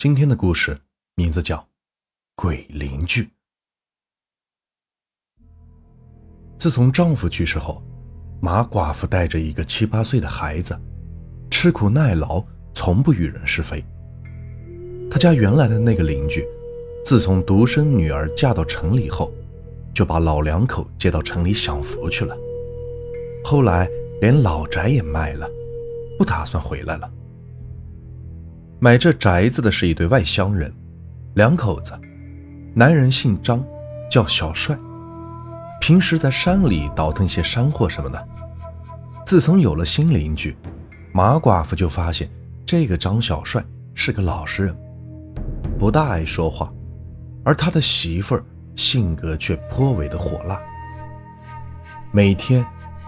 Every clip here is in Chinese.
今天的故事名字叫《鬼邻居》。自从丈夫去世后，马寡妇带着一个七八岁的孩子，吃苦耐劳，从不与人是非。他家原来的那个邻居，自从独生女儿嫁到城里后，就把老两口接到城里享福去了。后来连老宅也卖了，不打算回来了。买这宅子的是一对外乡人，两口子，男人姓张，叫小帅，平时在山里倒腾些山货什么的。自从有了新邻居，马寡妇就发现这个张小帅是个老实人，不大爱说话，而他的媳妇儿性格却颇为的火辣。每天，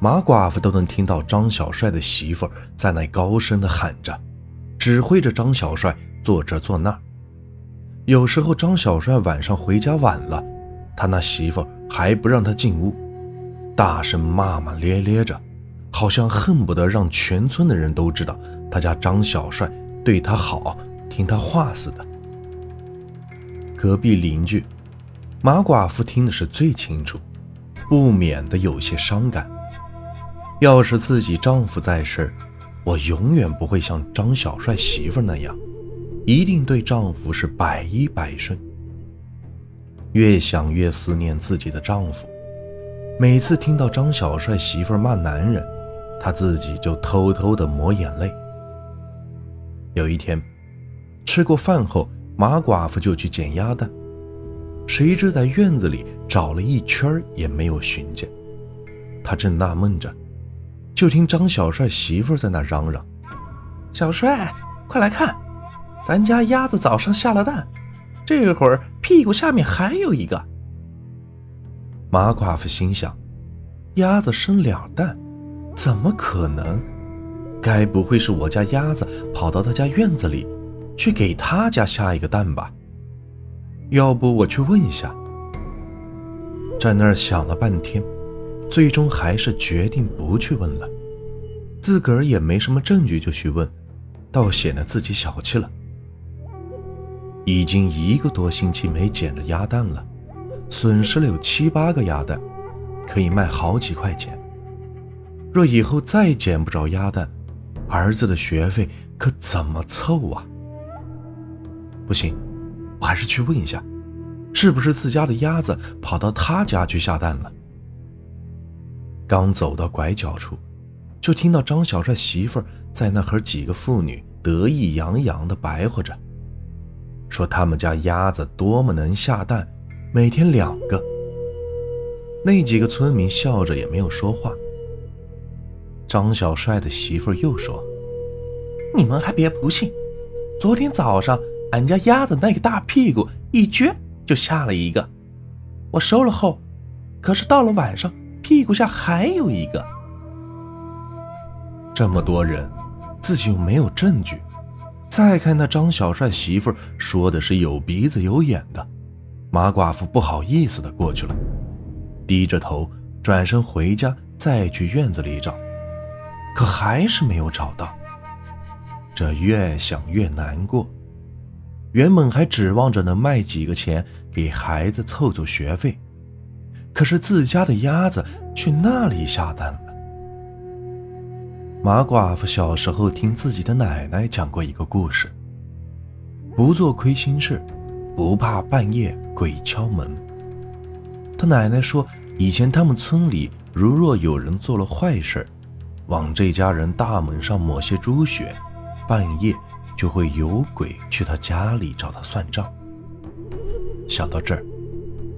马寡妇都能听到张小帅的媳妇儿在那高声的喊着。指挥着张小帅坐这坐那。有时候张小帅晚上回家晚了，他那媳妇还不让他进屋，大声骂骂咧咧着，好像恨不得让全村的人都知道他家张小帅对他好，听他话似的。隔壁邻居马寡妇听的是最清楚，不免的有些伤感。要是自己丈夫在世，我永远不会像张小帅媳妇那样，一定对丈夫是百依百顺。越想越思念自己的丈夫，每次听到张小帅媳妇骂男人，她自己就偷偷的抹眼泪。有一天，吃过饭后，马寡妇就去捡鸭蛋，谁知在院子里找了一圈也没有寻见。她正纳闷着。就听张小帅媳妇在那嚷嚷：“小帅，快来看，咱家鸭子早上下了蛋，这会儿屁股下面还有一个。”马寡妇心想：“鸭子生两蛋，怎么可能？该不会是我家鸭子跑到他家院子里，去给他家下一个蛋吧？要不我去问一下。”在那儿想了半天。最终还是决定不去问了，自个儿也没什么证据就去问，倒显得自己小气了。已经一个多星期没捡着鸭蛋了，损失了有七八个鸭蛋，可以卖好几块钱。若以后再捡不着鸭蛋，儿子的学费可怎么凑啊？不行，我还是去问一下，是不是自家的鸭子跑到他家去下蛋了？刚走到拐角处，就听到张小帅媳妇在那和几个妇女得意洋洋地白活着，说他们家鸭子多么能下蛋，每天两个。那几个村民笑着也没有说话。张小帅的媳妇又说：“你们还别不信，昨天早上俺家鸭子那个大屁股一撅就下了一个，我收了后，可是到了晚上。”屁股下还有一个，这么多人，自己又没有证据。再看那张小帅媳妇说的是有鼻子有眼的，马寡妇不好意思的过去了，低着头转身回家，再去院子里找，可还是没有找到。这越想越难过，原本还指望着能卖几个钱给孩子凑凑学费。可是自家的鸭子去那里下蛋了。马寡妇小时候听自己的奶奶讲过一个故事：不做亏心事，不怕半夜鬼敲门。他奶奶说，以前他们村里如若有人做了坏事，往这家人大门上抹些猪血，半夜就会有鬼去他家里找他算账。想到这儿。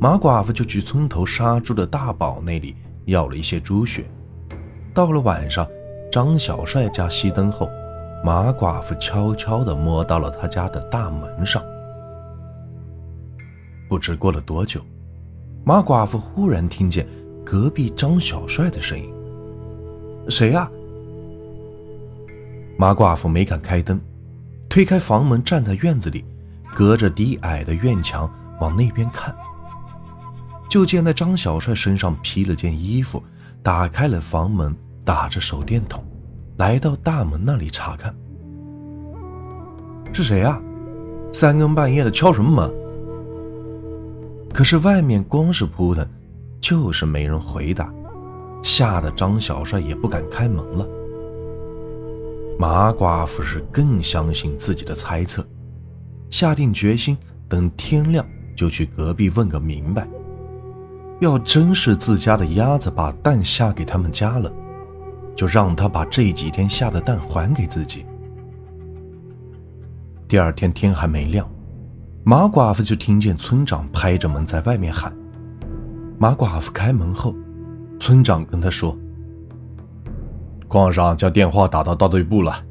马寡妇就去村头杀猪的大宝那里要了一些猪血。到了晚上，张小帅家熄灯后，马寡妇悄悄地摸到了他家的大门上。不知过了多久，马寡妇忽然听见隔壁张小帅的声音：“谁呀？”马寡妇没敢开灯，推开房门，站在院子里，隔着低矮的院墙往那边看。就见那张小帅身上披了件衣服，打开了房门，打着手电筒，来到大门那里查看。是谁啊？三更半夜的敲什么门？可是外面光是扑腾，就是没人回答，吓得张小帅也不敢开门了。马寡妇是更相信自己的猜测，下定决心，等天亮就去隔壁问个明白。要真是自家的鸭子把蛋下给他们家了，就让他把这几天下的蛋还给自己。第二天天还没亮，马寡妇就听见村长拍着门在外面喊。马寡妇开门后，村长跟他说：“矿上将电话打到大队部了，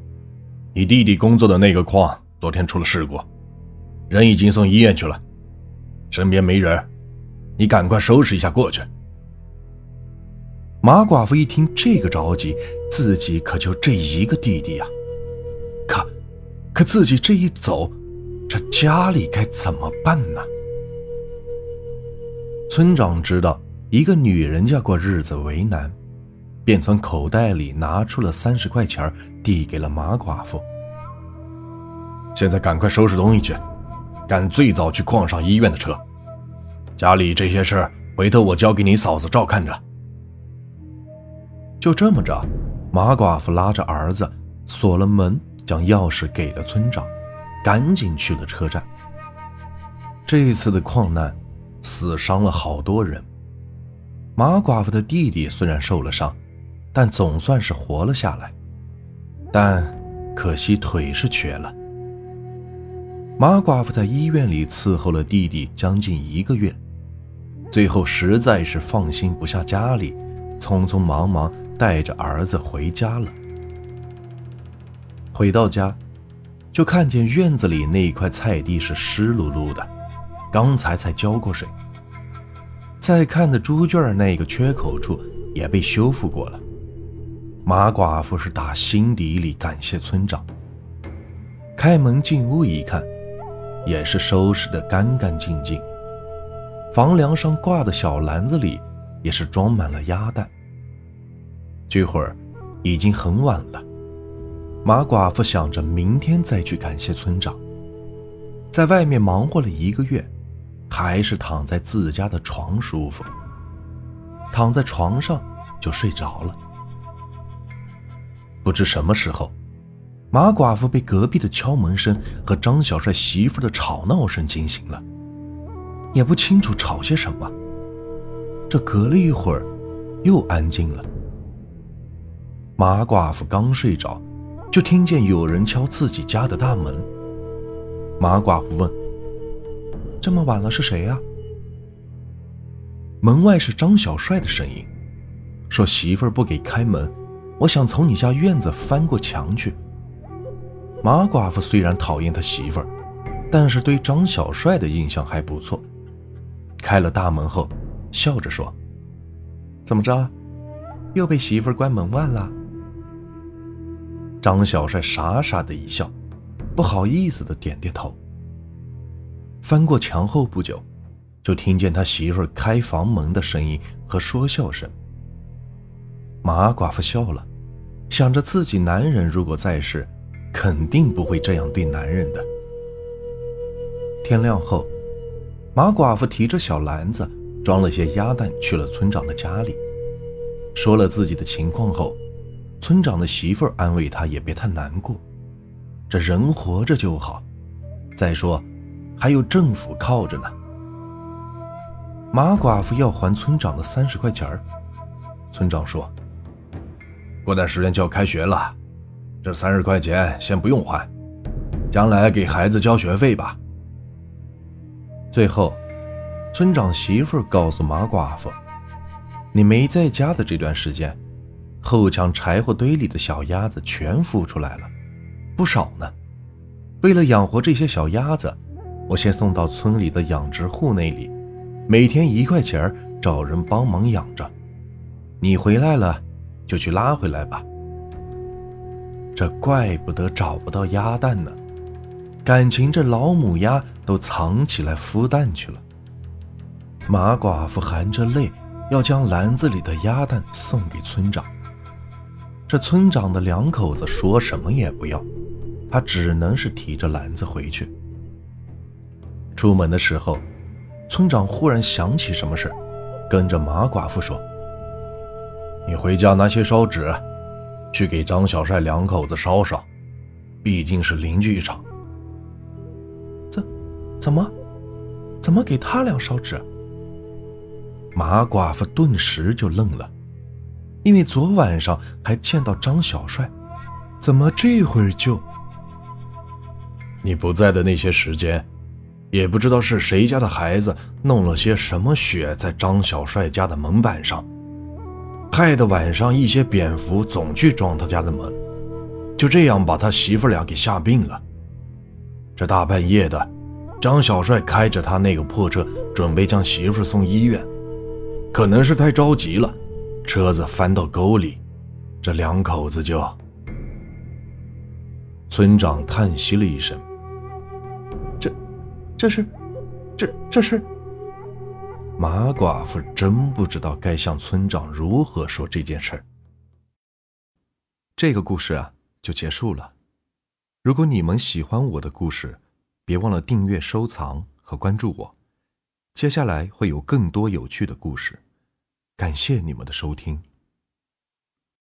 你弟弟工作的那个矿昨天出了事故，人已经送医院去了，身边没人。”你赶快收拾一下过去。马寡妇一听这个着急，自己可就这一个弟弟呀，可，可自己这一走，这家里该怎么办呢？村长知道一个女人家过日子为难，便从口袋里拿出了三十块钱，递给了马寡妇。现在赶快收拾东西去，赶最早去矿上医院的车。家里这些事，回头我交给你嫂子照看着。就这么着，马寡妇拉着儿子锁了门，将钥匙给了村长，赶紧去了车站。这一次的矿难，死伤了好多人。马寡妇的弟弟虽然受了伤，但总算是活了下来，但可惜腿是瘸了。马寡妇在医院里伺候了弟弟将近一个月。最后实在是放心不下家里，匆匆忙忙带着儿子回家了。回到家，就看见院子里那一块菜地是湿漉漉的，刚才才浇过水。再看的猪圈那个缺口处也被修复过了。马寡妇是打心底里感谢村长。开门进屋一看，也是收拾得干干净净。房梁上挂的小篮子里也是装满了鸭蛋。这会儿已经很晚了，马寡妇想着明天再去感谢村长。在外面忙活了一个月，还是躺在自家的床舒服。躺在床上就睡着了。不知什么时候，马寡妇被隔壁的敲门声和张小帅媳妇的吵闹声惊醒了。也不清楚吵些什么。这隔了一会儿，又安静了。马寡妇刚睡着，就听见有人敲自己家的大门。马寡妇问：“这么晚了，是谁呀？”门外是张小帅的声音，说：“媳妇儿不给开门，我想从你家院子翻过墙去。”马寡妇虽然讨厌他媳妇儿，但是对张小帅的印象还不错。开了大门后，笑着说：“怎么着，又被媳妇关门外了？”张小帅傻傻的一笑，不好意思的点点头。翻过墙后不久，就听见他媳妇开房门的声音和说笑声。马寡妇笑了，想着自己男人如果在世，肯定不会这样对男人的。天亮后。马寡妇提着小篮子，装了些鸭蛋，去了村长的家里，说了自己的情况后，村长的媳妇儿安慰他，也别太难过，这人活着就好。再说，还有政府靠着呢。马寡妇要还村长的三十块钱村长说：“过段时间就要开学了，这三十块钱先不用还，将来给孩子交学费吧。”最后，村长媳妇告诉马寡妇：“你没在家的这段时间，后墙柴火堆里的小鸭子全孵出来了，不少呢。为了养活这些小鸭子，我先送到村里的养殖户那里，每天一块钱，找人帮忙养着。你回来了，就去拉回来吧。这怪不得找不到鸭蛋呢。”感情这老母鸭都藏起来孵蛋去了。马寡妇含着泪要将篮子里的鸭蛋送给村长。这村长的两口子说什么也不要，他只能是提着篮子回去。出门的时候，村长忽然想起什么事，跟着马寡妇说：“你回家拿些烧纸，去给张小帅两口子烧烧，毕竟是邻居一场。”怎，么，怎么给他俩烧纸？马寡妇顿时就愣了，因为昨晚上还见到张小帅，怎么这会儿就……你不在的那些时间，也不知道是谁家的孩子弄了些什么血在张小帅家的门板上，害得晚上一些蝙蝠总去撞他家的门，就这样把他媳妇俩给吓病了。这大半夜的，张小帅开着他那个破车，准备将媳妇送医院。可能是太着急了，车子翻到沟里，这两口子就……村长叹息了一声：“这，这是，这这是……”马寡妇真不知道该向村长如何说这件事儿。这个故事啊，就结束了。如果你们喜欢我的故事，别忘了订阅、收藏和关注我。接下来会有更多有趣的故事，感谢你们的收听。